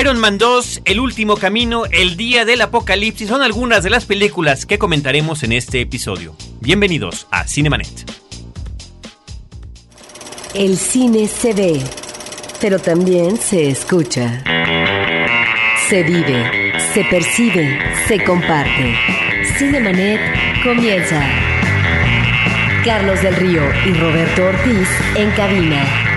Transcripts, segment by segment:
Iron Man 2, El último camino, El día del apocalipsis son algunas de las películas que comentaremos en este episodio. Bienvenidos a Cinemanet. El cine se ve, pero también se escucha. Se vive, se percibe, se comparte. Cinemanet comienza. Carlos del Río y Roberto Ortiz en cabina.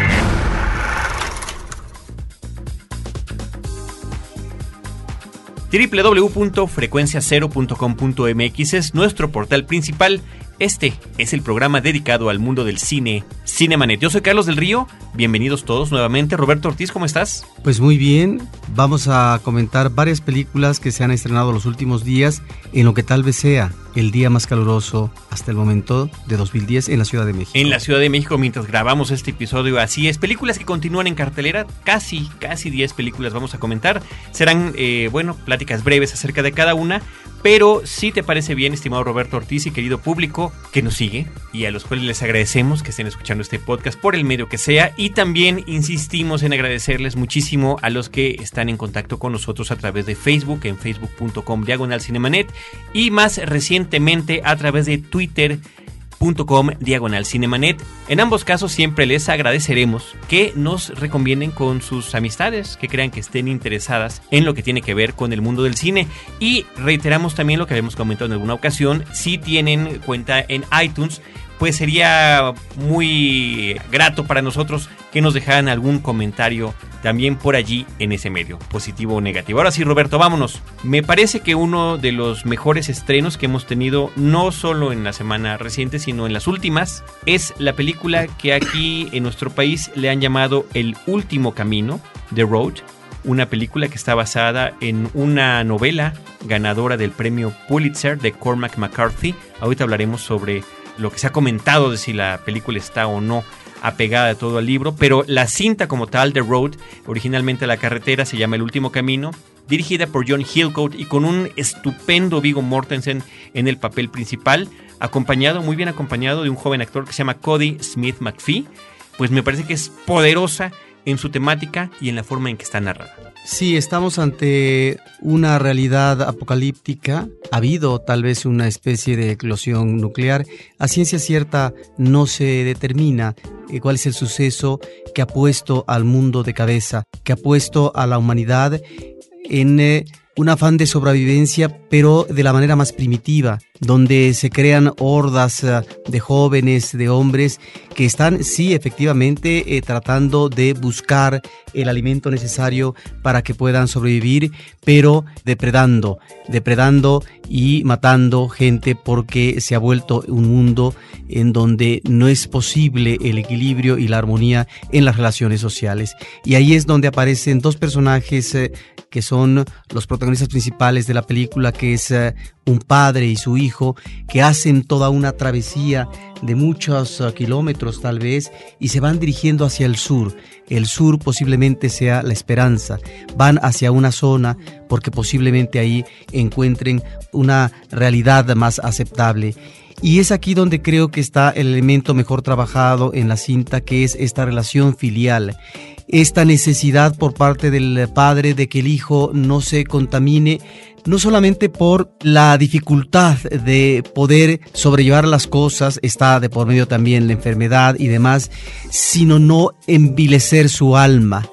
www.frecuenciacero.com.mx es nuestro portal principal. Este es el programa dedicado al mundo del cine, Cinemanet. Yo soy Carlos del Río, bienvenidos todos nuevamente. Roberto Ortiz, ¿cómo estás? Pues muy bien, vamos a comentar varias películas que se han estrenado los últimos días en lo que tal vez sea el día más caluroso hasta el momento de 2010 en la Ciudad de México. En la Ciudad de México, mientras grabamos este episodio, así es. Películas que continúan en cartelera, casi, casi 10 películas vamos a comentar. Serán, eh, bueno, pláticas breves acerca de cada una, pero si te parece bien, estimado Roberto Ortiz y querido público que nos sigue y a los cuales les agradecemos que estén escuchando este podcast por el medio que sea y también insistimos en agradecerles muchísimo a los que están en contacto con nosotros a través de Facebook, en facebook.com diagonal cinemanet y más a través de twitter.com diagonal cinemanet. En ambos casos siempre les agradeceremos que nos recomienden con sus amistades, que crean que estén interesadas en lo que tiene que ver con el mundo del cine. Y reiteramos también lo que habíamos comentado en alguna ocasión, si tienen cuenta en iTunes, pues sería muy grato para nosotros que nos dejaran algún comentario también por allí en ese medio, positivo o negativo. Ahora sí, Roberto, vámonos. Me parece que uno de los mejores estrenos que hemos tenido, no solo en la semana reciente, sino en las últimas, es la película que aquí en nuestro país le han llamado El Último Camino, The Road, una película que está basada en una novela ganadora del premio Pulitzer de Cormac McCarthy. Ahorita hablaremos sobre lo que se ha comentado de si la película está o no apegada de todo al libro, pero la cinta como tal, The Road, originalmente La Carretera, se llama El Último Camino, dirigida por John Hillcoat y con un estupendo Vigo Mortensen en el papel principal, acompañado, muy bien acompañado de un joven actor que se llama Cody Smith McPhee, pues me parece que es poderosa en su temática y en la forma en que está narrada. Sí, estamos ante una realidad apocalíptica. Ha habido tal vez una especie de eclosión nuclear. A ciencia cierta no se determina eh, cuál es el suceso que ha puesto al mundo de cabeza, que ha puesto a la humanidad en eh, un afán de sobrevivencia, pero de la manera más primitiva, donde se crean hordas eh, de jóvenes, de hombres, que están, sí, efectivamente, eh, tratando de buscar el alimento necesario para que puedan sobrevivir, pero depredando, depredando y matando gente porque se ha vuelto un mundo en donde no es posible el equilibrio y la armonía en las relaciones sociales. Y ahí es donde aparecen dos personajes eh, que son los protagonistas principales de la película, que es un padre y su hijo que hacen toda una travesía de muchos uh, kilómetros tal vez y se van dirigiendo hacia el sur. El sur posiblemente sea la esperanza. Van hacia una zona porque posiblemente ahí encuentren una realidad más aceptable. Y es aquí donde creo que está el elemento mejor trabajado en la cinta, que es esta relación filial esta necesidad por parte del padre de que el hijo no se contamine no solamente por la dificultad de poder sobrellevar las cosas, está de por medio también la enfermedad y demás, sino no envilecer su alma.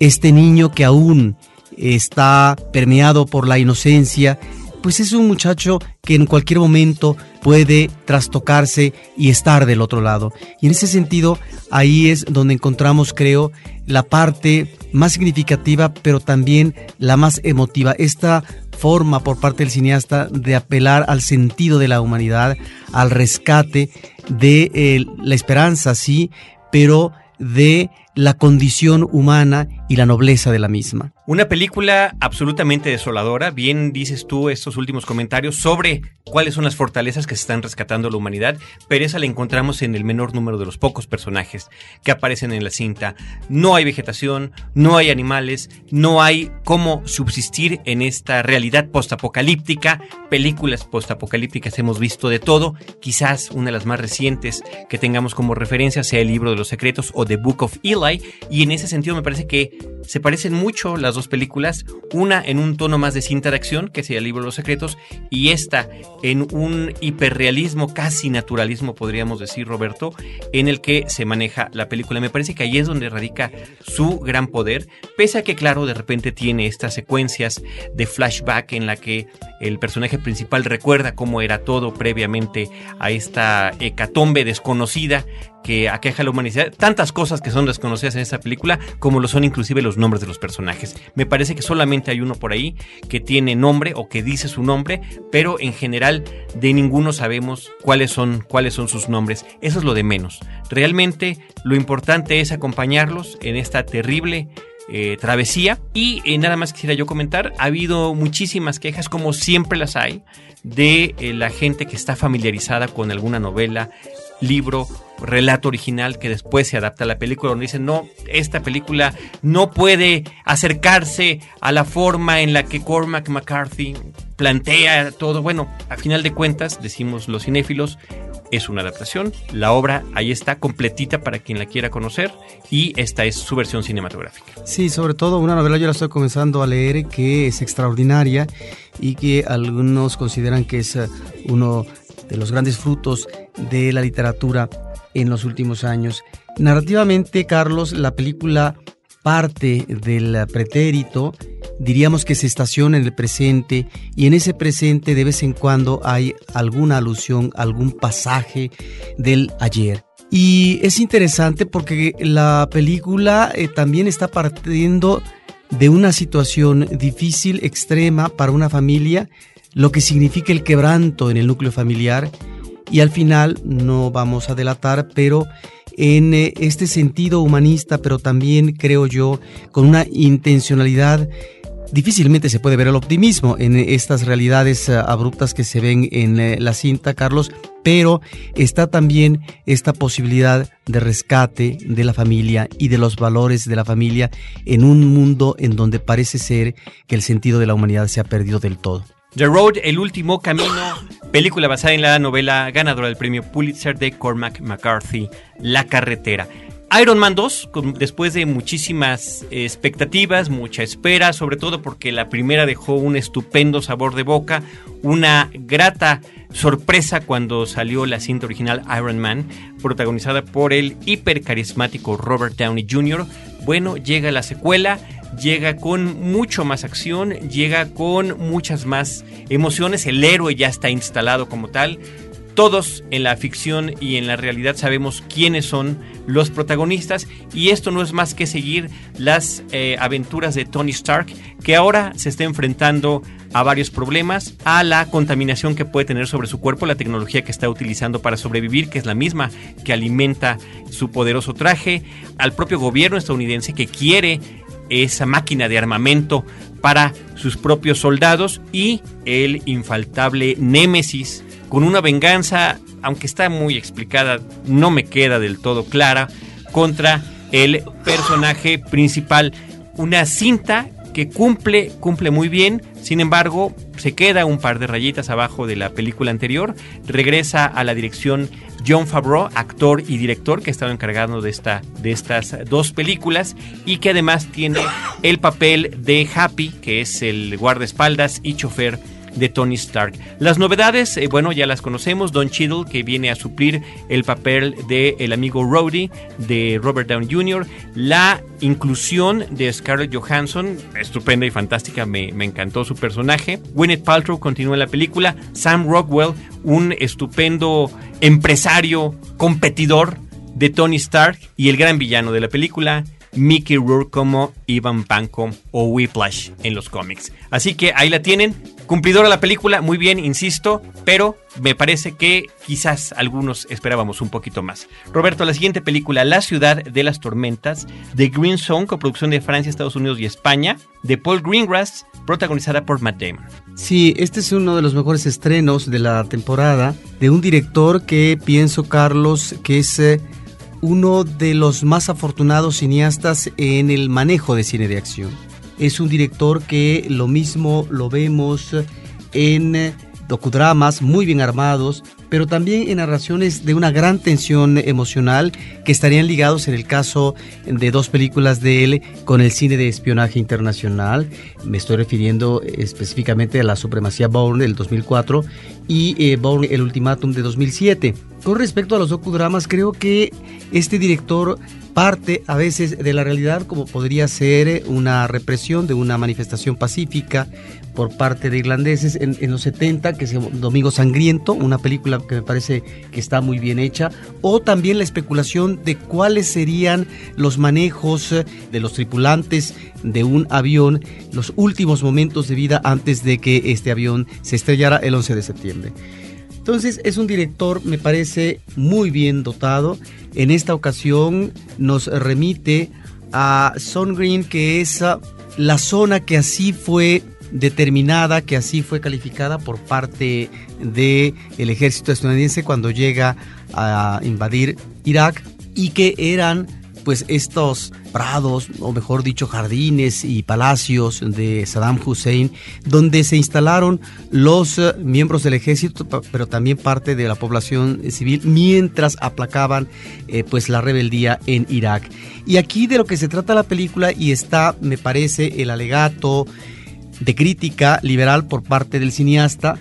Este niño que aún está permeado por la inocencia, pues es un muchacho que en cualquier momento puede trastocarse y estar del otro lado. Y en ese sentido, ahí es donde encontramos, creo, la parte más significativa, pero también la más emotiva. Esta forma por parte del cineasta de apelar al sentido de la humanidad, al rescate de eh, la esperanza, sí, pero de la condición humana y la nobleza de la misma. Una película absolutamente desoladora, bien dices tú estos últimos comentarios sobre cuáles son las fortalezas que se están rescatando la humanidad, pero esa la encontramos en el menor número de los pocos personajes que aparecen en la cinta. No hay vegetación, no hay animales, no hay cómo subsistir en esta realidad postapocalíptica. Películas postapocalípticas hemos visto de todo, quizás una de las más recientes que tengamos como referencia sea el libro de los secretos o The Book of Eli y en ese sentido me parece que se parecen mucho las dos películas, una en un tono más de cinta de acción, que sería el libro de los secretos, y esta en un hiperrealismo, casi naturalismo podríamos decir Roberto, en el que se maneja la película. Me parece que ahí es donde radica su gran poder, pese a que claro, de repente tiene estas secuencias de flashback en la que el personaje principal recuerda cómo era todo previamente a esta hecatombe desconocida que aqueja a la humanidad. Tantas cosas que son desconocidas en esta película, como lo son inclusive los nombres de los personajes. Me parece que solamente hay uno por ahí que tiene nombre o que dice su nombre, pero en general de ninguno sabemos cuáles son, cuáles son sus nombres. Eso es lo de menos. Realmente lo importante es acompañarlos en esta terrible eh, travesía. Y eh, nada más quisiera yo comentar, ha habido muchísimas quejas, como siempre las hay, de eh, la gente que está familiarizada con alguna novela, libro, relato original que después se adapta a la película, donde dicen, no, esta película no puede acercarse a la forma en la que Cormac McCarthy plantea todo. Bueno, a final de cuentas, decimos los cinéfilos, es una adaptación. La obra ahí está completita para quien la quiera conocer y esta es su versión cinematográfica. Sí, sobre todo una novela yo la estoy comenzando a leer que es extraordinaria y que algunos consideran que es eh, uno de los grandes frutos de la literatura en los últimos años. Narrativamente, Carlos, la película parte del pretérito, diríamos que se estaciona en el presente y en ese presente de vez en cuando hay alguna alusión, algún pasaje del ayer. Y es interesante porque la película eh, también está partiendo de una situación difícil, extrema para una familia, lo que significa el quebranto en el núcleo familiar. Y al final, no vamos a delatar, pero en eh, este sentido humanista, pero también creo yo con una intencionalidad difícilmente se puede ver el optimismo en estas realidades eh, abruptas que se ven en eh, la cinta, Carlos, pero está también esta posibilidad de rescate de la familia y de los valores de la familia en un mundo en donde parece ser que el sentido de la humanidad se ha perdido del todo. The Road, El último camino, película basada en la novela ganadora del premio Pulitzer de Cormac McCarthy, La carretera. Iron Man 2, después de muchísimas expectativas, mucha espera, sobre todo porque la primera dejó un estupendo sabor de boca, una grata sorpresa cuando salió la cinta original Iron Man, protagonizada por el hipercarismático Robert Downey Jr. Bueno, llega la secuela, llega con mucho más acción, llega con muchas más emociones, el héroe ya está instalado como tal. Todos en la ficción y en la realidad sabemos quiénes son los protagonistas y esto no es más que seguir las eh, aventuras de Tony Stark que ahora se está enfrentando a varios problemas, a la contaminación que puede tener sobre su cuerpo, la tecnología que está utilizando para sobrevivir, que es la misma que alimenta su poderoso traje, al propio gobierno estadounidense que quiere esa máquina de armamento para sus propios soldados y el infaltable Némesis con una venganza, aunque está muy explicada, no me queda del todo clara, contra el personaje principal. Una cinta que cumple, cumple muy bien, sin embargo, se queda un par de rayitas abajo de la película anterior, regresa a la dirección John Favreau, actor y director que ha estado encargado de, esta, de estas dos películas y que además tiene el papel de Happy, que es el guardaespaldas y chofer de Tony Stark. Las novedades, eh, bueno, ya las conocemos. Don Cheadle, que viene a suplir el papel de el amigo Rhodey de Robert Downey Jr. La inclusión de Scarlett Johansson, estupenda y fantástica, me, me encantó su personaje. Gwyneth Paltrow continúa en la película. Sam Rockwell, un estupendo empresario, competidor de Tony Stark y el gran villano de la película, Mickey Rourke como Ivan Panko o Whiplash en los cómics. Así que ahí la tienen. Cumplidora la película, muy bien, insisto, pero me parece que quizás algunos esperábamos un poquito más. Roberto, la siguiente película, La ciudad de las tormentas, de Green Zone, coproducción de Francia, Estados Unidos y España, de Paul Greengrass, protagonizada por Matt Damon. Sí, este es uno de los mejores estrenos de la temporada, de un director que pienso, Carlos, que es... Eh, uno de los más afortunados cineastas en el manejo de cine de acción. Es un director que lo mismo lo vemos en docudramas muy bien armados, pero también en narraciones de una gran tensión emocional que estarían ligados en el caso de dos películas de él con el cine de espionaje internacional. Me estoy refiriendo específicamente a La Supremacía Bourne del 2004 y eh, Bourne El Ultimátum de 2007. Con respecto a los docudramas, creo que este director parte a veces de la realidad como podría ser una represión de una manifestación pacífica por parte de irlandeses en, los 70, que es Domingo Sangriento, una película que me parece que está muy bien hecha, o también la especulación de cuáles serían los manejos de los tripulantes de un avión, los últimos momentos de vida antes de que este avión se estrellara el 11 de septiembre. Entonces es un director, me parece, muy bien dotado. En esta ocasión nos remite a Green, que es ah, la zona que así fue determinada, que así fue calificada por parte del el ejército estadounidense cuando llega a invadir Irak y que eran pues estos prados, o mejor dicho, jardines y palacios de Saddam Hussein, donde se instalaron los eh, miembros del ejército, pero también parte de la población civil, mientras aplacaban eh, pues la rebeldía en Irak. Y aquí de lo que se trata la película, y está, me parece, el alegato de crítica liberal por parte del cineasta,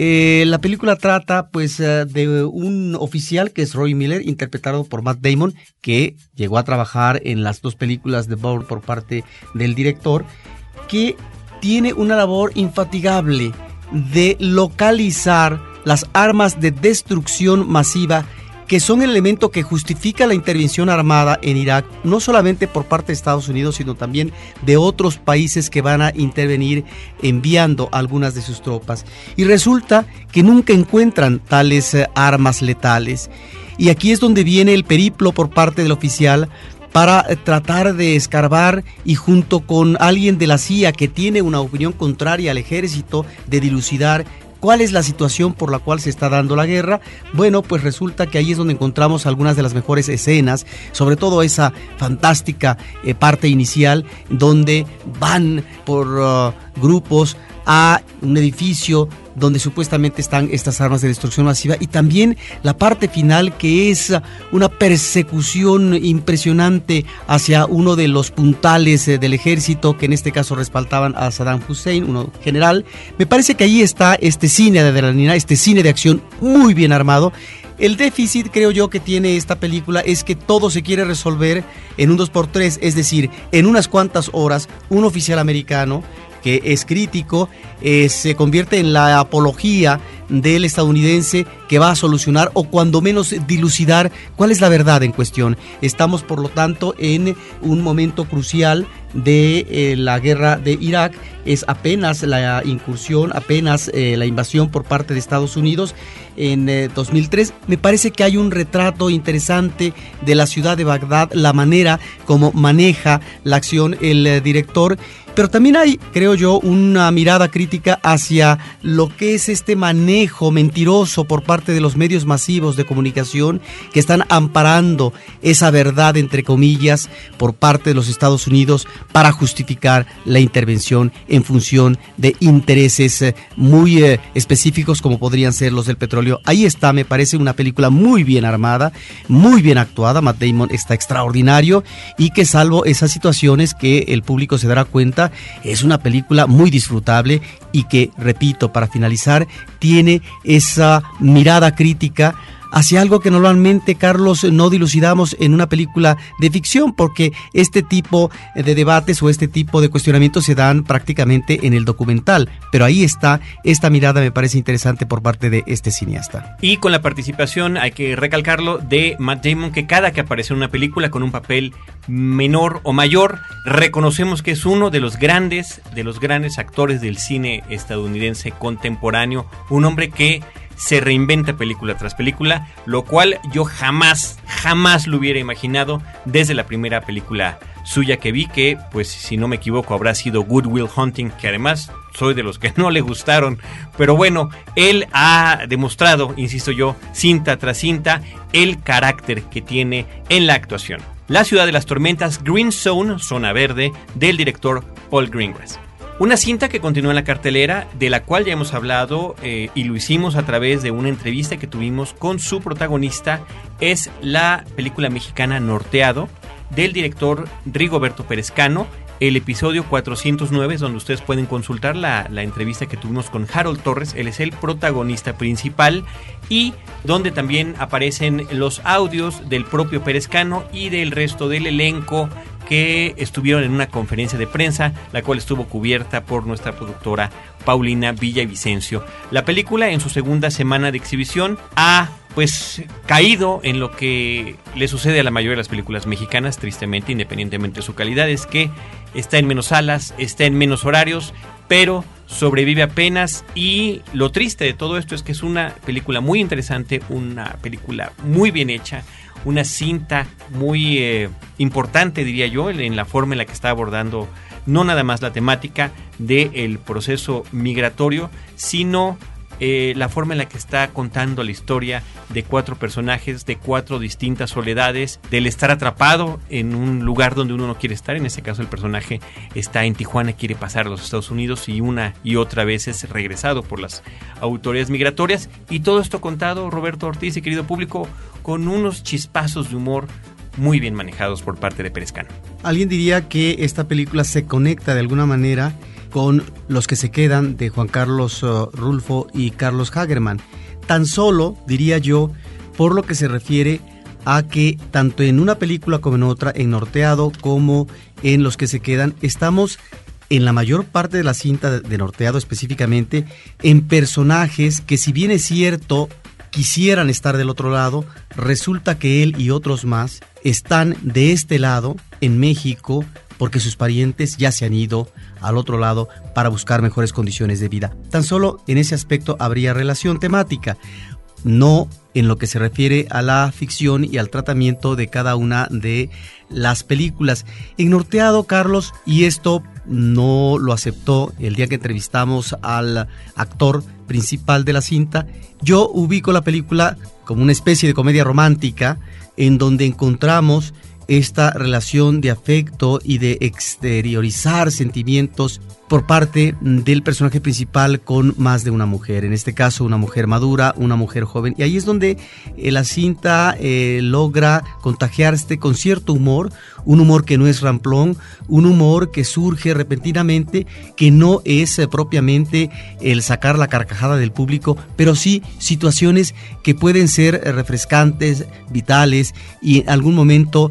eh, la película trata pues eh, de un oficial que es Roy Miller, interpretado por Matt Damon, que llegó a trabajar en las dos películas de Bourne por parte del director, que tiene una labor infatigable de localizar las armas de destrucción masiva que son el elemento que justifica la intervención armada en Irak, no solamente por parte de Estados Unidos, sino también de otros países que van a intervenir enviando algunas de sus tropas. Y resulta que nunca encuentran tales eh, armas letales. Y aquí es donde viene el periplo por parte del oficial para eh, tratar de escarbar y junto con alguien de la CIA que tiene una opinión contraria al ejército de dilucidar ¿Cuál es la situación por la cual se está dando la guerra? Bueno, pues resulta que ahí es donde encontramos algunas de las mejores escenas, sobre todo esa fantástica eh, parte inicial donde van por uh, grupos a un edificio donde supuestamente están estas armas de destrucción masiva y también la parte final que es una persecución impresionante hacia uno de los puntales eh, del ejército que en este caso respaldaban a Saddam Hussein, uno general. Me parece que ahí está este cine de adrenalina, este cine de acción muy bien armado. El déficit, creo yo, que tiene esta película es que todo se quiere resolver en un 2x3, es decir, en unas cuantas horas, un oficial americano que es crítico, eh, se convierte en la apología del estadounidense que va a solucionar o cuando menos dilucidar cuál es la verdad en cuestión. Estamos por lo tanto en un momento crucial de eh, la guerra de Irak. Es apenas la incursión, apenas eh, la invasión por parte de Estados Unidos en 2003. Me parece que hay un retrato interesante de la ciudad de Bagdad, la manera como maneja la acción el director pero también hay, creo yo, una mirada crítica hacia lo que es este manejo mentiroso por parte de los medios masivos de comunicación que están amparando esa verdad, entre comillas, por parte de los Estados Unidos para justificar la intervención en función de intereses eh, muy eh, específicos como podrían ser los del petróleo. Ahí está, me parece una película muy bien armada, muy bien actuada. Matt Damon está extraordinario y que salvo esas situaciones que el público se dará cuenta, es una película muy disfrutable y que, repito, para finalizar, tiene esa mirada crítica hacia algo que normalmente, Carlos, no dilucidamos en una película de ficción, porque este tipo de debates o este tipo de cuestionamientos se dan prácticamente en el documental. Pero ahí está, esta mirada me parece interesante por parte de este cineasta. Y con la participación, hay que recalcarlo, de Matt Damon, que cada que aparece en una película con un papel menor o mayor, reconocemos que es uno de los grandes, de los grandes actores del cine estadounidense contemporáneo, un hombre que se reinventa película tras película, lo cual yo jamás, jamás lo hubiera imaginado desde la primera película suya que vi, que pues si no me equivoco habrá sido Good Will Hunting, que además soy de los que no le gustaron, pero bueno, él ha demostrado, insisto yo, cinta tras cinta, el carácter que tiene en la actuación. La ciudad de las tormentas, Green Zone, zona verde, del director Paul Greengrass. Una cinta que continúa en la cartelera, de la cual ya hemos hablado eh, y lo hicimos a través de una entrevista que tuvimos con su protagonista, es la película mexicana Norteado del director Rigoberto Perezcano. El episodio 409 es donde ustedes pueden consultar la, la entrevista que tuvimos con Harold Torres, él es el protagonista principal y donde también aparecen los audios del propio Perezcano y del resto del elenco que estuvieron en una conferencia de prensa, la cual estuvo cubierta por nuestra productora Paulina Villavicencio. La película en su segunda semana de exhibición ha pues caído en lo que le sucede a la mayoría de las películas mexicanas, tristemente, independientemente de su calidad, es que está en menos salas, está en menos horarios, pero sobrevive apenas y lo triste de todo esto es que es una película muy interesante, una película muy bien hecha, una cinta muy eh, importante, diría yo, en la forma en la que está abordando no nada más la temática del proceso migratorio, sino eh, la forma en la que está contando la historia de cuatro personajes, de cuatro distintas soledades, del estar atrapado en un lugar donde uno no quiere estar. En este caso, el personaje está en Tijuana, quiere pasar a los Estados Unidos y una y otra vez es regresado por las autoridades migratorias. Y todo esto contado, Roberto Ortiz y querido público, con unos chispazos de humor muy bien manejados por parte de Perezcano. Alguien diría que esta película se conecta de alguna manera con Los que se quedan de Juan Carlos uh, Rulfo y Carlos Hagerman. Tan solo, diría yo, por lo que se refiere a que tanto en una película como en otra, en Norteado como en Los que se quedan, estamos en la mayor parte de la cinta de Norteado específicamente en personajes que si bien es cierto quisieran estar del otro lado, resulta que él y otros más están de este lado, en México, porque sus parientes ya se han ido al otro lado para buscar mejores condiciones de vida. Tan solo en ese aspecto habría relación temática, no en lo que se refiere a la ficción y al tratamiento de cada una de las películas. En Norteado, Carlos, y esto no lo aceptó el día que entrevistamos al actor principal de la cinta, yo ubico la película como una especie de comedia romántica en donde encontramos esta relación de afecto y de exteriorizar sentimientos por parte del personaje principal con más de una mujer, en este caso una mujer madura, una mujer joven, y ahí es donde eh, la cinta eh, logra contagiarse con cierto humor, un humor que no es ramplón, un humor que surge repentinamente, que no es eh, propiamente el sacar la carcajada del público, pero sí situaciones que pueden ser refrescantes, vitales y en algún momento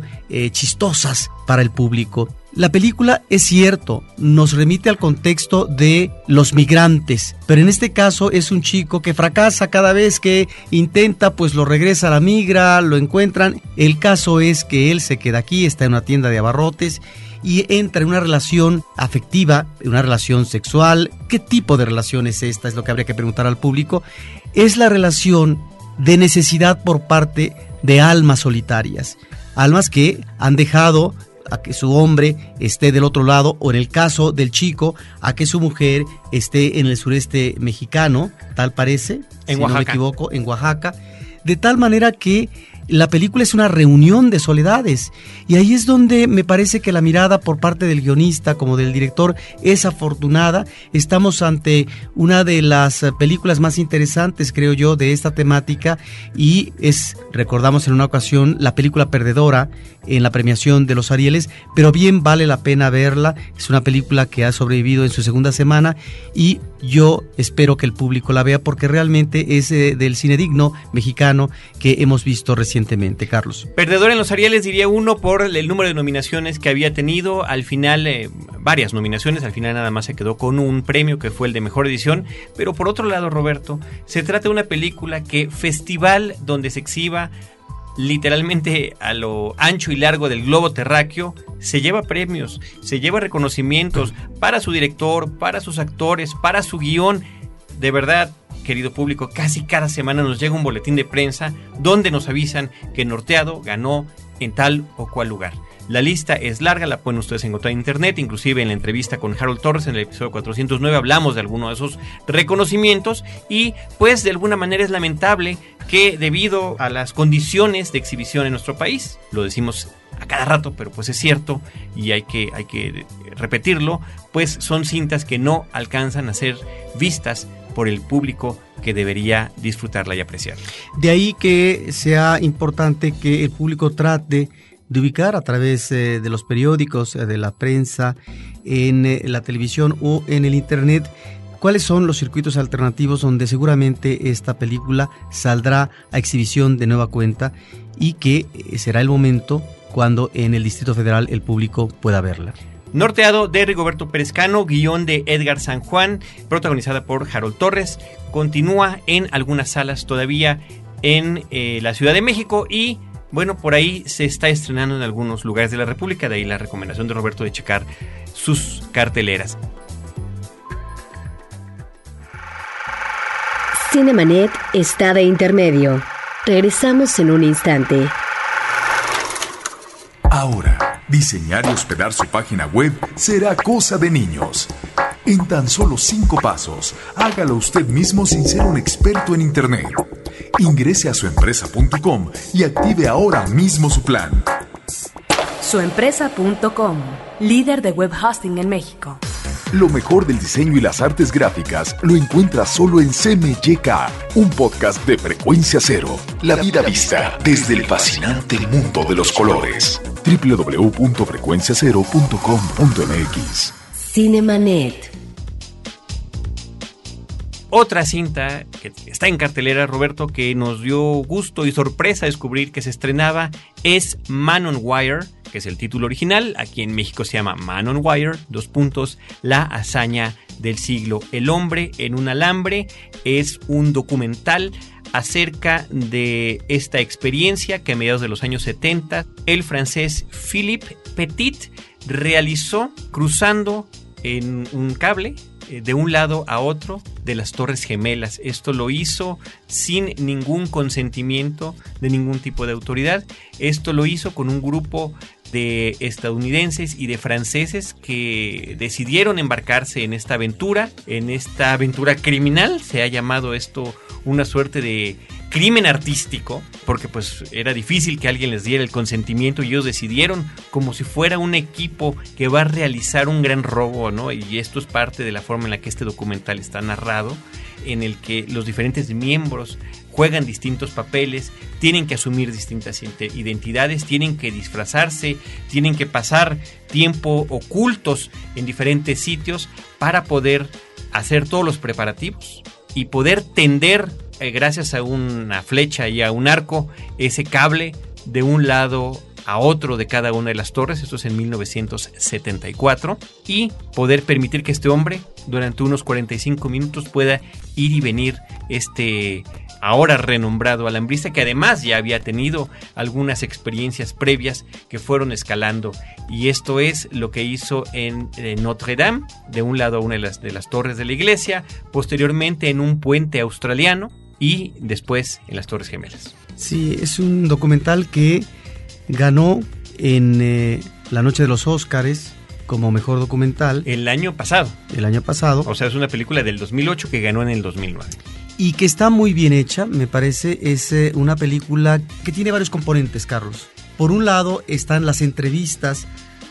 chistosas para el público. La película es cierto, nos remite al contexto de los migrantes, pero en este caso es un chico que fracasa cada vez que intenta, pues lo regresa a la migra, lo encuentran. El caso es que él se queda aquí, está en una tienda de abarrotes y entra en una relación afectiva, una relación sexual. ¿Qué tipo de relación es esta? Es lo que habría que preguntar al público. Es la relación de necesidad por parte de almas solitarias, almas que han dejado a que su hombre esté del otro lado o en el caso del chico a que su mujer esté en el sureste mexicano, tal parece, en si Oaxaca. no me equivoco, en Oaxaca, de tal manera que la película es una reunión de soledades y ahí es donde me parece que la mirada por parte del guionista como del director es afortunada. Estamos ante una de las películas más interesantes, creo yo, de esta temática y es, recordamos en una ocasión, la película perdedora en la premiación de los Arieles, pero bien vale la pena verla. Es una película que ha sobrevivido en su segunda semana y yo espero que el público la vea porque realmente es eh, del cine digno mexicano que hemos visto recientemente, Carlos. Perdedor en los Arieles diría uno por el número de nominaciones que había tenido. Al final, eh, varias nominaciones. Al final nada más se quedó con un premio que fue el de mejor edición. Pero por otro lado, Roberto, se trata de una película que festival donde se exhiba literalmente a lo ancho y largo del globo terráqueo, se lleva premios, se lleva reconocimientos para su director, para sus actores, para su guion. De verdad, querido público, casi cada semana nos llega un boletín de prensa donde nos avisan que Norteado ganó en tal o cual lugar. La lista es larga, la pueden ustedes encontrar en internet, inclusive en la entrevista con Harold Torres en el episodio 409 hablamos de alguno de esos reconocimientos y pues de alguna manera es lamentable que debido a las condiciones de exhibición en nuestro país, lo decimos a cada rato, pero pues es cierto y hay que, hay que repetirlo, pues son cintas que no alcanzan a ser vistas por el público que debería disfrutarla y apreciarla. De ahí que sea importante que el público trate de ubicar a través eh, de los periódicos, eh, de la prensa, en eh, la televisión o en el Internet, cuáles son los circuitos alternativos donde seguramente esta película saldrá a exhibición de nueva cuenta y que será el momento cuando en el Distrito Federal el público pueda verla. Norteado de Rigoberto Perezcano, guion de Edgar San Juan, protagonizada por Harold Torres, continúa en algunas salas todavía en la Ciudad de México y bueno, por ahí se está estrenando en algunos lugares de la República, de ahí la recomendación de Roberto de checar sus carteleras. Cinemanet está de intermedio. Regresamos en un instante. Ahora Diseñar y hospedar su página web será cosa de niños. En tan solo cinco pasos, hágalo usted mismo sin ser un experto en Internet. Ingrese a suempresa.com y active ahora mismo su plan. Suempresa.com, líder de web hosting en México. Lo mejor del diseño y las artes gráficas lo encuentras solo en CMYK, un podcast de frecuencia cero. La vida vista desde el fascinante mundo de los colores. www.frecuenciacero.com.mx Cinemanet. Otra cinta que está en cartelera, Roberto, que nos dio gusto y sorpresa descubrir que se estrenaba es Man on Wire que es el título original. Aquí en México se llama Man on Wire, dos puntos, la hazaña del siglo. El hombre en un alambre es un documental acerca de esta experiencia que a mediados de los años 70 el francés Philippe Petit realizó cruzando en un cable de un lado a otro de las Torres Gemelas. Esto lo hizo sin ningún consentimiento de ningún tipo de autoridad. Esto lo hizo con un grupo de estadounidenses y de franceses que decidieron embarcarse en esta aventura, en esta aventura criminal, se ha llamado esto una suerte de crimen artístico, porque pues era difícil que alguien les diera el consentimiento y ellos decidieron como si fuera un equipo que va a realizar un gran robo, ¿no? Y esto es parte de la forma en la que este documental está narrado, en el que los diferentes miembros juegan distintos papeles, tienen que asumir distintas identidades, tienen que disfrazarse, tienen que pasar tiempo ocultos en diferentes sitios para poder hacer todos los preparativos y poder tender, eh, gracias a una flecha y a un arco, ese cable de un lado a otro de cada una de las torres, esto es en 1974, y poder permitir que este hombre durante unos 45 minutos pueda ir y venir este ahora renombrado alambrista, que además ya había tenido algunas experiencias previas que fueron escalando. Y esto es lo que hizo en, Notre Dame, de un lado a una de las, de las torres de la iglesia, posteriormente en un puente australiano y después en las Torres Gemelas. Sí, es un documental que ganó en eh, la noche de los Óscares como mejor documental. El año pasado. El año pasado. O sea, es una película del 2008 que ganó en el 2009 y que está muy bien hecha, me parece, es eh, una película que tiene varios componentes, Carlos. Por un lado están las entrevistas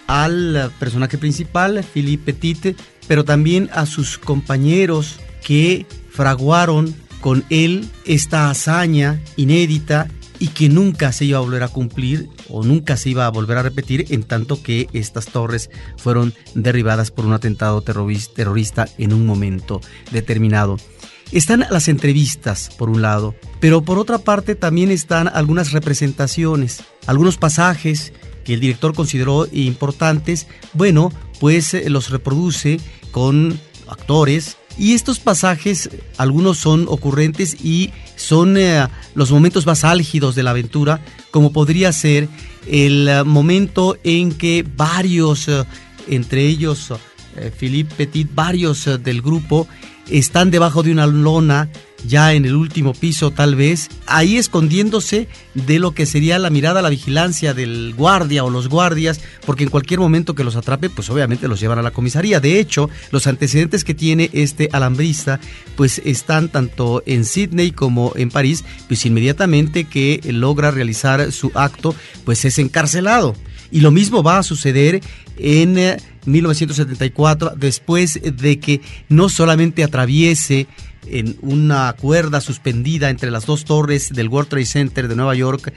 al personaje principal, Philippe Petit, pero también a sus compañeros que fraguaron con él esta hazaña inédita y que nunca se iba a volver a cumplir o nunca se iba a volver a repetir en tanto que estas torres fueron derribadas por un atentado terrorista en un momento determinado. Están las entrevistas, por un lado, pero por otra parte también están algunas representaciones, algunos pasajes que el director consideró importantes, bueno, pues eh, los reproduce con actores y estos pasajes, algunos son ocurrentes y son eh, los momentos más álgidos de la aventura, como podría ser el eh, momento en que varios, entre ellos Philippe Petit, varios del grupo, están debajo de una lona, ya en el último piso tal vez, ahí escondiéndose de lo que sería la mirada, la vigilancia del guardia o los guardias, porque en cualquier momento que los atrape, pues obviamente los llevan a la comisaría. De hecho, los antecedentes que tiene este alambrista, pues están tanto en Sydney como en París, pues inmediatamente que logra realizar su acto, pues es encarcelado. Y lo mismo va a suceder en 1974, eh, después de que no solamente atraviese en una cuerda suspendida entre las dos torres del World Trade Center de Nueva York,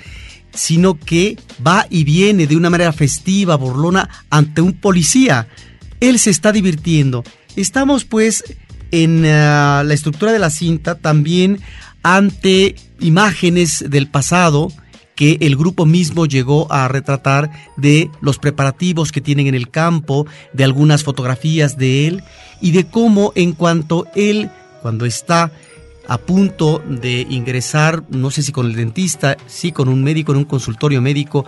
sino que va y viene de una manera festiva, burlona, ante un policía. Él se está divirtiendo. Estamos pues en ah, la estructura de la cinta también ante imágenes del pasado que el grupo mismo llegó a retratar de los preparativos que tienen en el campo, de algunas fotografías de él y de cómo en cuanto él, cuando está a punto de ingresar, no sé si con el dentista, sí con un médico en un consultorio médico,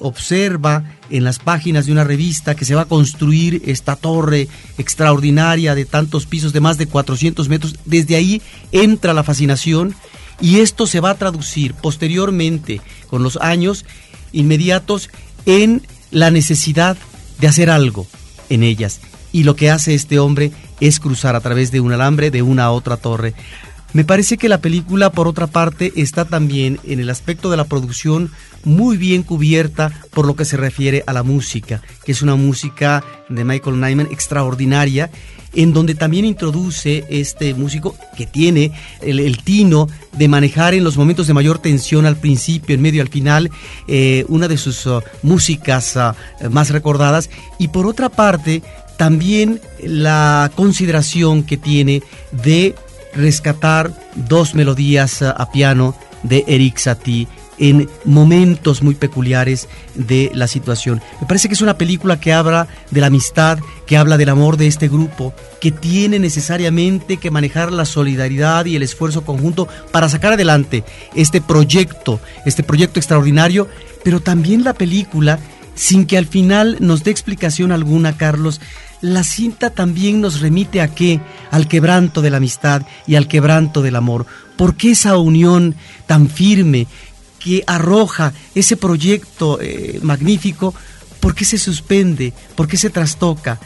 observa en las páginas de una revista que se va a construir esta torre extraordinaria de tantos pisos de más de 400 metros. Desde ahí entra la fascinación y esto se va a traducir posteriormente, con los años inmediatos, en la necesidad de hacer algo en ellas. Y lo que hace este hombre es cruzar a través de un alambre de una a otra torre. Me parece que la película, por otra parte, está también en el aspecto de la producción muy bien cubierta por lo que se refiere a la música, que es una música de Michael Nyman extraordinaria, en donde también introduce este músico que tiene el, tino de manejar en los momentos de mayor tensión al principio, en medio, al final, eh, una de sus uh, músicas uh, más recordadas, y por otra parte, también la consideración que tiene de rescatar dos melodías a piano de Eric Satie en momentos muy peculiares de la situación. Me parece que es una película que habla de la amistad, que habla del amor de este grupo, que tiene necesariamente que manejar la solidaridad y el esfuerzo conjunto para sacar adelante este proyecto, este proyecto extraordinario, pero también la película, sin que al final nos dé explicación alguna, Carlos, la cinta también nos remite a qué? Al quebranto de la amistad y al quebranto del amor. ¿Por qué esa unión tan firme que arroja ese proyecto eh, magnífico? ¿Por qué se suspende? ¿Por qué se trastoca?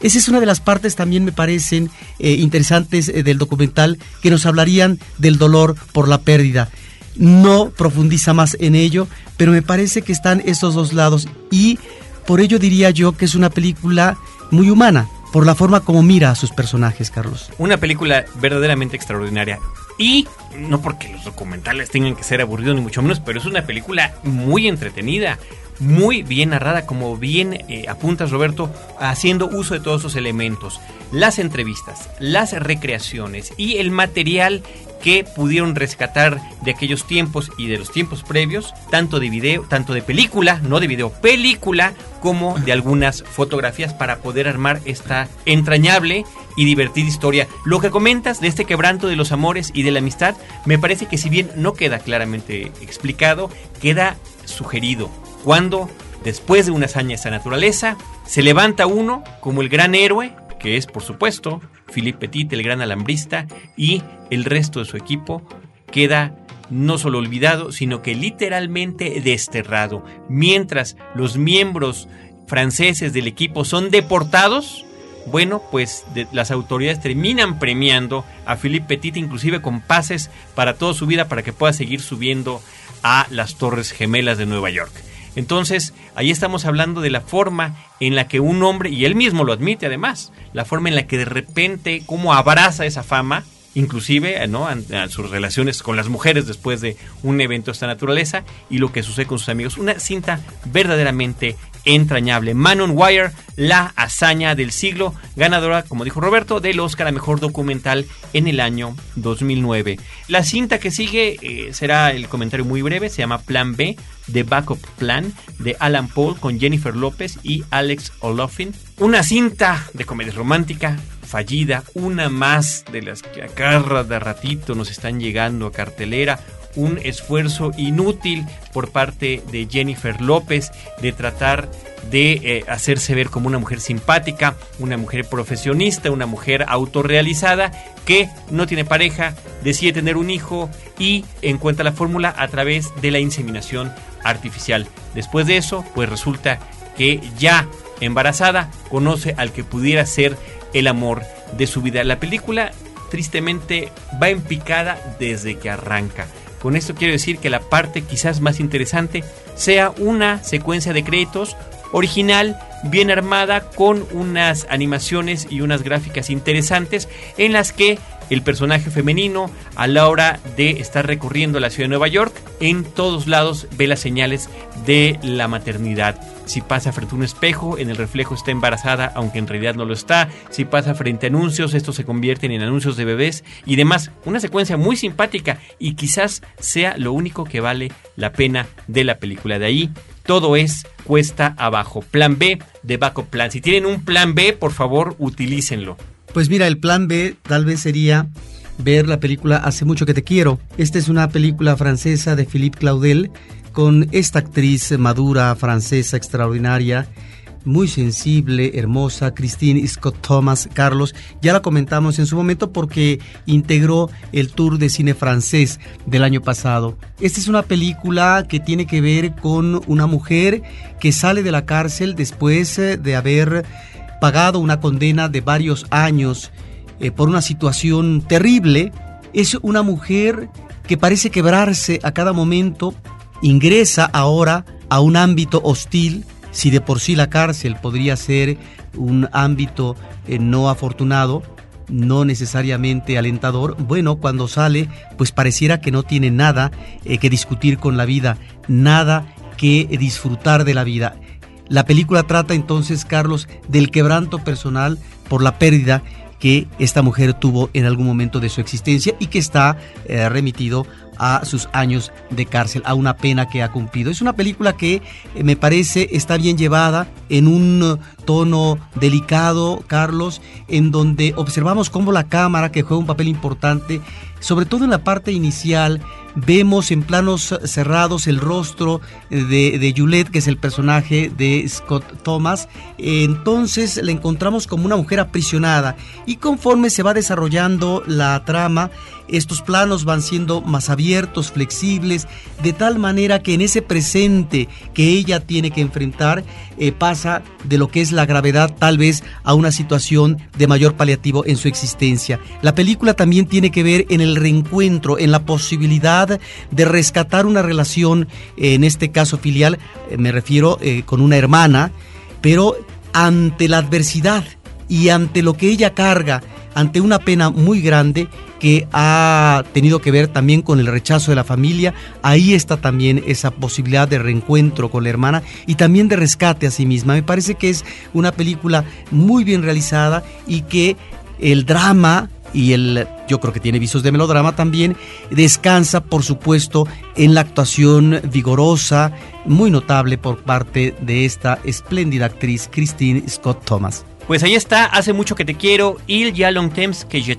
Esa es una de las partes también me parecen eh, interesantes eh, del documental que nos hablarían del dolor por la pérdida. No profundiza más en ello, pero me parece que están esos dos lados y por ello diría yo que es una película muy humana por la forma como mira a sus personajes, Carlos. Una película verdaderamente extraordinaria. Y no porque los documentales tengan que ser aburridos ni mucho menos, pero es una película muy entretenida, muy bien narrada, como bien eh, apuntas Roberto, haciendo uso de todos esos elementos. Las entrevistas, las recreaciones y el material que pudieron rescatar de aquellos tiempos y de los tiempos previos, tanto de video, tanto de película, no de video, película, como de algunas fotografías para poder armar esta entrañable y divertida historia. Lo que comentas de este quebranto de los amores y de la amistad, me parece que si bien no queda claramente explicado, queda sugerido. Cuando, después de una hazaña de esta naturaleza, se levanta uno como el gran héroe, que es por supuesto Philippe Petit, el gran alambrista, y el resto de su equipo queda no solo olvidado, sino que literalmente desterrado. Mientras los miembros franceses del equipo son deportados, bueno, pues las autoridades terminan premiando a Philippe Petit, inclusive con pases para toda su vida, para que pueda seguir subiendo a las Torres Gemelas de Nueva York. Entonces, ahí estamos hablando de la forma en la que un hombre, y él mismo lo admite además, la forma en la que de repente, cómo abraza esa fama, inclusive ¿no? sus relaciones con las mujeres después de un evento de esta naturaleza y lo que sucede con sus amigos. Una cinta verdaderamente entrañable. Man on Wire, la hazaña del siglo, ganadora, como dijo Roberto, del Oscar a Mejor Documental en el año 2009. La cinta que sigue eh, será el comentario muy breve, se llama Plan B, The Backup Plan, de Alan Paul con Jennifer López y Alex Olofin. Una cinta de comedia romántica fallida, una más de las que a cada de ratito nos están llegando a cartelera, un esfuerzo inútil por parte de Jennifer López de tratar de eh, hacerse ver como una mujer simpática, una mujer profesionista, una mujer autorrealizada que no tiene pareja, decide tener un hijo y encuentra la fórmula a través de la inseminación artificial. Después de eso, pues resulta que ya embarazada conoce al que pudiera ser el amor de su vida. La película tristemente va en picada desde que arranca Con esto quiero decir que la parte quizás más interesante sea una secuencia de créditos original, bien armada, con unas animaciones y unas gráficas interesantes en las que el personaje femenino a la hora de estar recorriendo la ciudad de Nueva York, en todos lados ve las señales de la maternidad. Si pasa frente a un espejo, en el reflejo está embarazada, aunque en realidad no lo está. Si pasa frente a anuncios, estos se convierten en anuncios de bebés y demás. Una secuencia muy simpática y quizás sea lo único que vale la pena de la película. De ahí todo es cuesta abajo. Plan B de backup plan. Si tienen un plan B, por favor, utilícenlo. Pues mira, el plan B tal vez sería ver la película Hace mucho que te quiero. Esta es una película francesa de Philippe Claudel con esta actriz madura francesa extraordinaria muy sensible, hermosa, Christine Scott Thomas, Carlos. Ya la comentamos en su momento porque integró el tour de cine francés del año pasado. Esta es una película que tiene que ver con una mujer que sale de la cárcel después eh, de haber pagado una condena de varios años eh, por una situación terrible. Es una mujer que parece quebrarse a cada momento, ingresa ahora a un ámbito hostil si de por sí la cárcel podría ser un ámbito eh, no afortunado, no necesariamente alentador, bueno, cuando sale, pues pareciera que no tiene nada eh, que discutir con la vida, nada que disfrutar de la vida. La película trata entonces, Carlos, del quebranto personal por la pérdida que esta mujer tuvo en algún momento de su existencia y que está eh, remitido a sus años de cárcel, a una pena que ha cumplido. Es una película que eh, me parece está bien llevada en un tono delicado, Carlos, en donde observamos cómo la cámara, que juega un papel importante, sobre todo en la parte inicial, vemos en planos cerrados el rostro de, de Juliette, que es el personaje de Scott Thomas. Entonces la encontramos como una mujer aprisionada y conforme se va desarrollando la trama, estos planos van siendo más abiertos, flexibles, de tal manera que en ese presente que ella tiene que enfrentar eh, pasa de lo que es la gravedad tal vez a una situación de mayor paliativo en su existencia. La película también tiene que ver en el reencuentro, en la posibilidad de rescatar una relación, en este caso filial, eh, me refiero eh, con una hermana, pero ante la adversidad y ante lo que ella carga, ante una pena muy grande que ha tenido que ver también con el rechazo de la familia, ahí está también esa posibilidad de reencuentro con la hermana y también de rescate a sí misma. Me parece que es una película muy bien realizada y que el drama y el yo creo que tiene visos de melodrama también descansa por supuesto en la actuación vigorosa muy notable por parte de esta espléndida actriz Christine Scott Thomas. Pues ahí está, hace mucho que te quiero, Il y long temps que je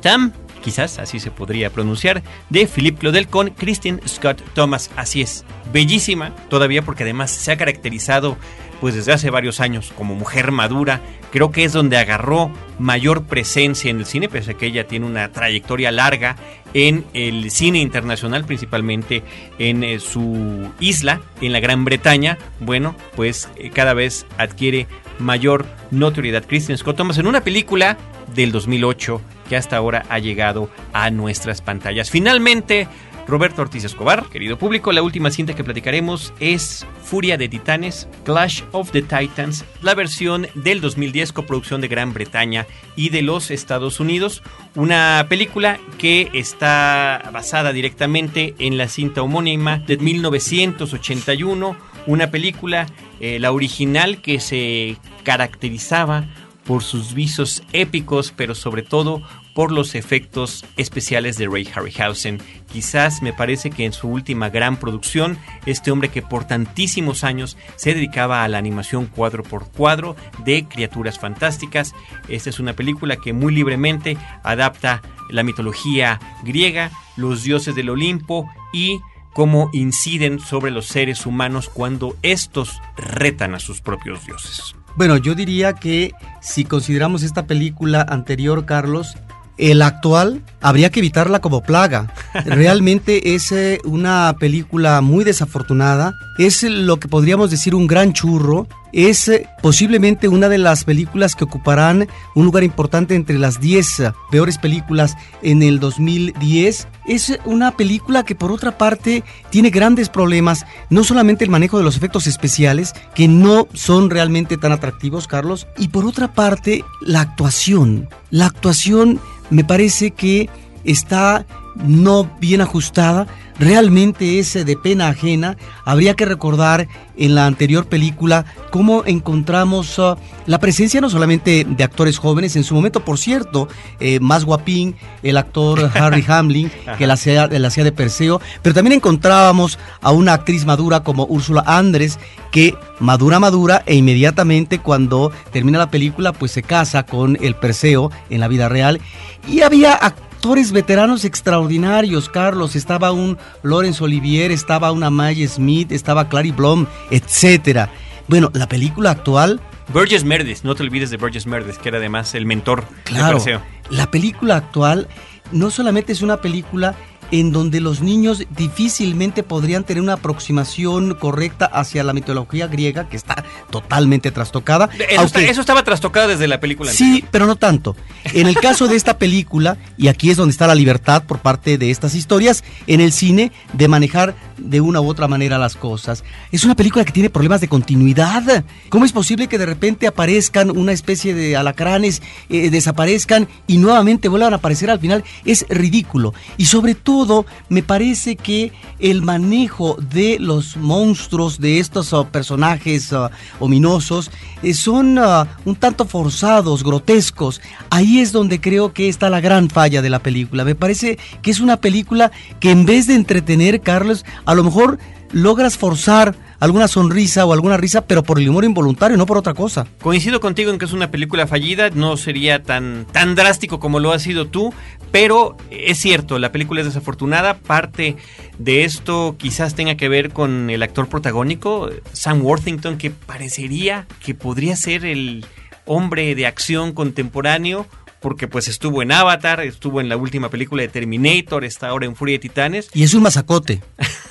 quizás así se podría pronunciar, de Philippe Claudel con Christine Scott Thomas. Así es, bellísima todavía porque además se ha caracterizado pues desde hace varios años como mujer madura. Creo que es donde agarró mayor presencia en el cine, pese a que ella tiene una trayectoria larga en el cine internacional, principalmente en eh, su isla, en la Gran Bretaña. Bueno, pues eh, cada vez adquiere mayor notoriedad. Kristen Scott Thomas en una película del 2008 que hasta ahora ha llegado a nuestras pantallas. Finalmente, Roberto Ortiz Escobar, querido público, la última cinta que platicaremos es Furia de Titanes, Clash of the Titans, la versión del 2010, coproducción de Gran Bretaña y de los Estados Unidos, una película que está basada directamente en la cinta homónima de 1981, una película, eh, la original que se caracterizaba por sus visos épicos, pero sobre todo por los efectos especiales de Ray Harryhausen. Quizás me parece que en su última gran producción, este hombre que por tantísimos años se dedicaba a la animación cuadro por cuadro de criaturas fantásticas, esta es una película que muy libremente adapta la mitología griega, los dioses del Olimpo y cómo inciden sobre los seres humanos cuando estos retan a sus propios dioses. Bueno, yo diría que si consideramos esta película anterior, Carlos, el actual habría que evitarla como plaga. Realmente es una película muy desafortunada. Es lo que podríamos decir un gran churro es eh, posiblemente una de las películas que ocuparán un lugar importante entre las 10 eh, peores películas en el 2010. Es una película que por otra parte tiene grandes problemas, no solamente el manejo de los efectos especiales, que no son realmente tan atractivos, Carlos, y por otra parte la actuación. La actuación me parece que está no bien ajustada, realmente es de pena ajena. Habría que recordar en la anterior película cómo encontramos uh, la presencia no solamente de actores jóvenes, en su momento, por cierto, eh, más guapín, el actor Harry Hamlin, que la hacía, la hacía de Perseo, pero también encontrábamos a una actriz madura como Úrsula Andrés, que madura, madura, e inmediatamente cuando termina la película, pues se casa con el Perseo en la vida real. Y había actores veteranos extraordinarios, Carlos. Estaba un Laurence Olivier, estaba una Maya Smith, estaba Clary Blom, etcétera. Bueno, la película actual. Burgess Meredith, no te olvides de Burgess Meredith, que era además el mentor claro, de La película actual no solamente es una película en donde los niños difícilmente podrían tener una aproximación correcta hacia la mitología griega, que está totalmente trastocada. Eso, eso estaba trastocado desde la película. Sí, pero no tanto. En el caso de esta película, y aquí es donde está la libertad por parte de estas historias, en el cine, de manejar de una u otra manera las cosas. Es una película que tiene problemas de continuidad. ¿Cómo es posible que de repente aparezcan una especie de alacranes, eh, desaparezcan y nuevamente vuelvan a aparecer al final? Es ridículo. Y sobre todo, me parece que el manejo de los monstruos, de estos uh, personajes uh, ominosos, eh, son uh, un tanto forzados, grotescos. Ahí es donde creo que está la gran falla de la película. Me parece que es una película que en vez de entretener, Carlos, a lo mejor logras forzar alguna sonrisa o alguna risa, pero por el humor involuntario, no por otra cosa. Coincido contigo en que es una película fallida, no sería tan, tan drástico como lo has sido tú, pero es cierto, la película es desafortunada, parte de esto quizás tenga que ver con el actor protagónico, Sam Worthington, que parecería que podría ser el hombre de acción contemporáneo porque pues estuvo en Avatar, estuvo en la última película de Terminator, está ahora en Furia de Titanes. Y es un masacote.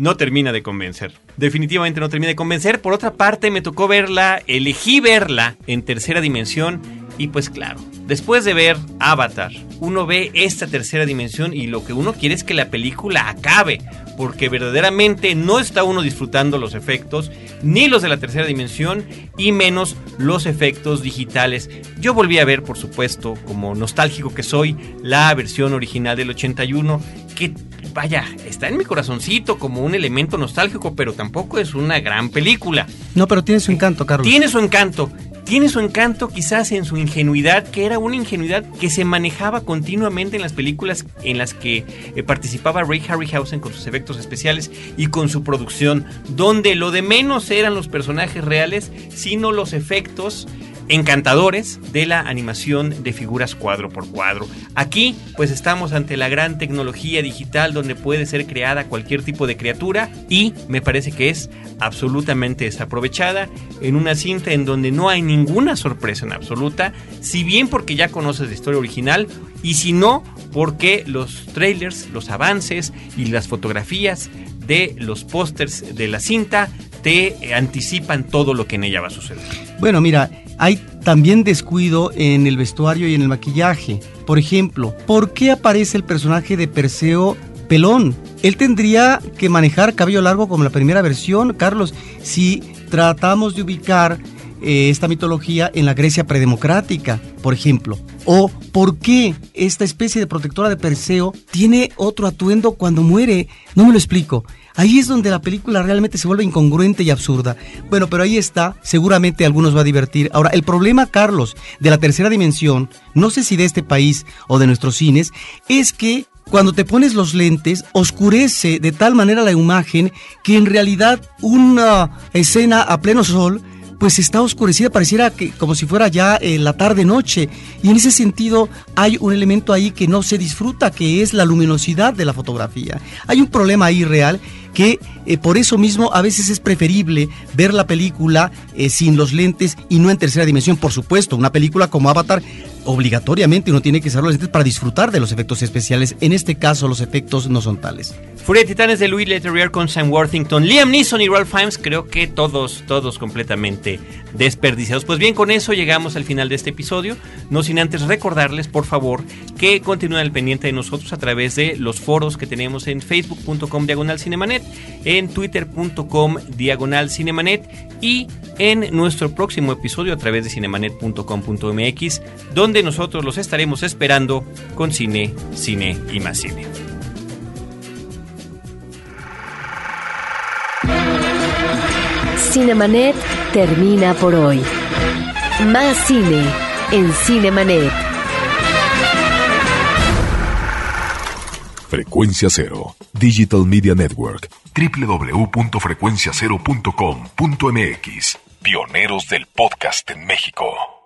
no termina de convencer. Definitivamente no termina de convencer. Por otra parte, me tocó verla, elegí verla en tercera dimensión. Y pues claro, después de ver Avatar, uno ve esta tercera dimensión y lo que uno quiere es que la película acabe, porque verdaderamente no está uno disfrutando los efectos, ni los de la tercera dimensión, y menos los efectos digitales. Yo volví a ver, por supuesto, como nostálgico que soy, la versión original del 81, que vaya, está en mi corazoncito como un elemento nostálgico, pero tampoco es una gran película. No, pero tiene su encanto, Carlos. Tiene su encanto. Tiene su encanto quizás en su ingenuidad, que era una ingenuidad que se manejaba continuamente en las películas en las que eh, participaba Ray Harryhausen con sus efectos especiales y con su producción, donde lo de menos eran los personajes reales, sino los efectos encantadores de la animación de figuras cuadro por cuadro. Aquí pues estamos ante la gran tecnología digital donde puede ser creada cualquier tipo de criatura y me parece que es absolutamente desaprovechada en una cinta en donde no hay ninguna sorpresa en absoluta, si bien porque ya conoces la historia original y si no porque los trailers, los avances y las fotografías de los pósters de la cinta te anticipan todo lo que en ella va a suceder. Bueno, mira, hay también descuido en el vestuario y en el maquillaje. Por ejemplo, ¿por qué aparece el personaje de Perseo pelón? Él tendría que manejar cabello largo como la primera versión, Carlos, si tratamos de ubicar eh, esta mitología en la Grecia predemocrática, por ejemplo. O por qué esta especie de protectora de Perseo tiene otro atuendo cuando muere. No me lo explico. Ahí es donde la película realmente se vuelve incongruente y absurda. Bueno, pero ahí está, seguramente a algunos va a divertir. Ahora, el problema, Carlos, de la tercera dimensión, no sé si de este país o de nuestros cines, es que cuando te pones los lentes, oscurece de tal manera la imagen que en realidad una escena a pleno sol pues está oscurecida, pareciera que como si fuera ya eh, la tarde noche. Y en ese sentido hay un elemento ahí que no se disfruta, que es la luminosidad de la fotografía. Hay un problema ahí real que eh, por eso mismo a veces es preferible ver la película eh, sin los lentes y no en tercera dimensión. Por supuesto, una película como Avatar obligatoriamente uno tiene que usar los lentes para disfrutar de los efectos especiales. En este caso, los efectos no son tales. Furia de Titanes de Louis Leterrier con Sam Worthington, Liam Neeson y Ralph Fiennes, creo que todos, todos completamente desperdiciados. Pues bien, con eso llegamos al final de este episodio. No sin antes recordarles, por favor, que continúen al pendiente de nosotros a través de los foros que tenemos en facebook.com diagonal cinemanet, en twitter.com diagonal cinemanet y en nuestro próximo episodio a través de cinemanet.com.mx, donde nosotros los estaremos esperando con cine, cine y más cine. Cinemanet termina por hoy. Más cine en Cinemanet. Frecuencia Cero, Digital Media Network, www.frecuenciacero.com.mx. Pioneros del podcast en México.